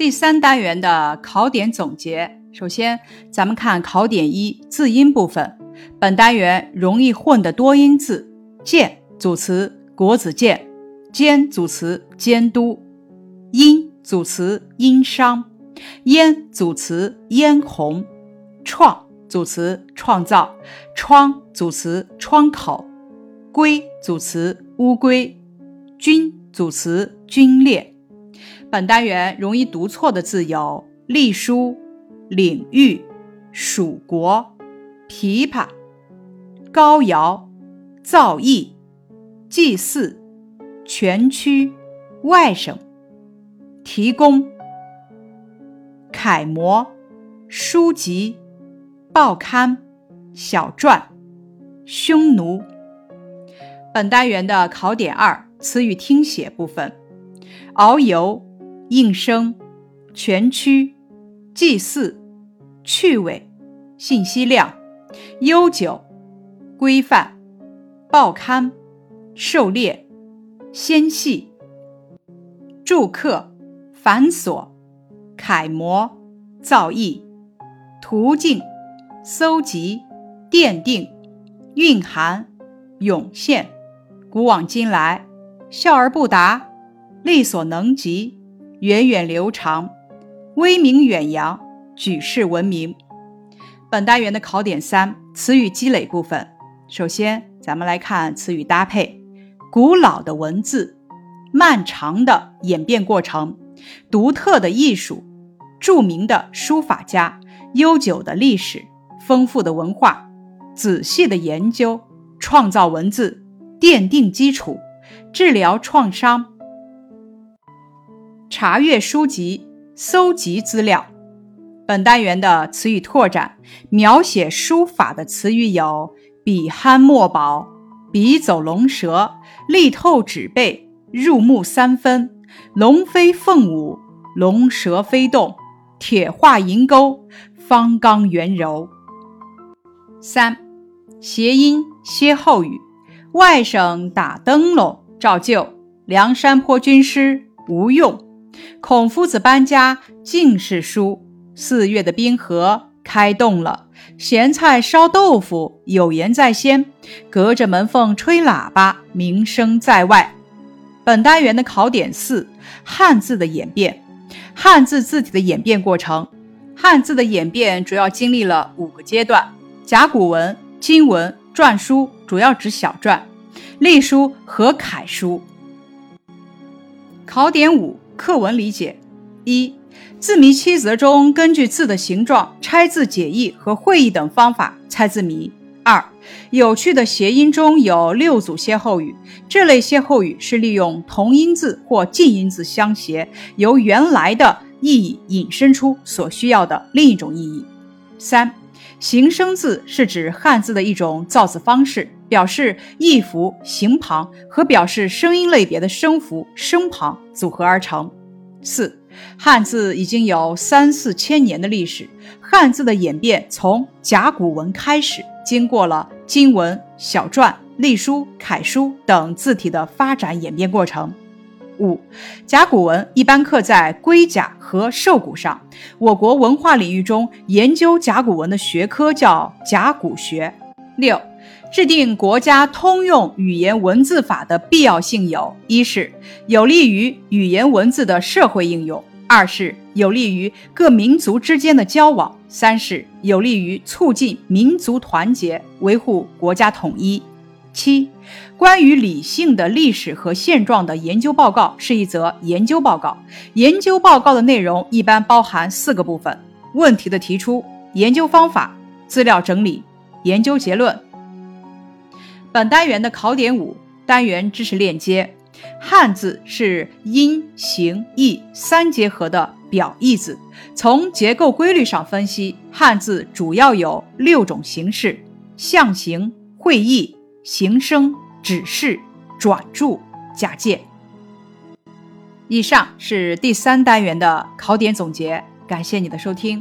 第三单元的考点总结，首先咱们看考点一字音部分。本单元容易混的多音字：监组词国子监，监组词监督，殷组词殷商，嫣组词嫣红，创组词创造，窗组词窗口，龟组词乌龟，军组词军列。本单元容易读错的字有：隶书、领域、蜀国、琵琶、高尧、造诣、祭祀、全区、外省、提供、楷模、书籍、报刊、小篆、匈奴。本单元的考点二词语听写部分：遨游。应声、全区、祭祀、趣味、信息量、悠久、规范、报刊、狩猎、纤细、住客、繁琐、楷模、造诣、途径、搜集、奠定、蕴含、涌现、古往今来、笑而不答、力所能及。源远流长，威名远扬，举世闻名。本单元的考点三词语积累部分，首先咱们来看词语搭配：古老的文字，漫长的演变过程，独特的艺术，著名的书法家，悠久的历史，丰富的文化，仔细的研究，创造文字，奠定基础，治疗创伤。查阅书籍，搜集资料。本单元的词语拓展，描写书法的词语有：笔酣墨饱、笔走龙蛇、力透纸背、入木三分、龙飞凤舞、龙蛇飞动、铁画银钩、方刚圆柔。三、谐音歇后语：外省打灯笼照旧，梁山坡军师吴用。孔夫子搬家尽是书，四月的冰河开动了。咸菜烧豆腐有言在先，隔着门缝吹喇叭名声在外。本单元的考点四：汉字的演变。汉字字体的演变过程，汉字的演变主要经历了五个阶段：甲骨文、金文、篆书（主要指小篆）、隶书和楷书。考点五。课文理解：一、字谜七则中，根据字的形状拆字解义和会意等方法猜字谜。二、有趣的谐音中有六组歇后语，这类歇后语是利用同音字或近音字相谐，由原来的意义引申出所需要的另一种意义。三、形声字是指汉字的一种造字方式。表示意符形旁和表示声音类别的声符声旁组合而成。四，汉字已经有三四千年的历史。汉字的演变从甲骨文开始，经过了金文、小篆、隶书、楷书等字体的发展演变过程。五，甲骨文一般刻在龟甲和兽骨上。我国文化领域中研究甲骨文的学科叫甲骨学。六。制定国家通用语言文字法的必要性有：一是有利于语言文字的社会应用；二是有利于各民族之间的交往；三是有利于促进民族团结、维护国家统一。七、关于理性的历史和现状的研究报告是一则研究报告。研究报告的内容一般包含四个部分：问题的提出、研究方法、资料整理、研究结论。本单元的考点五单元知识链接：汉字是音、形、意三结合的表意字。从结构规律上分析，汉字主要有六种形式：象形、会意、形声、指示、转注、假借。以上是第三单元的考点总结，感谢你的收听。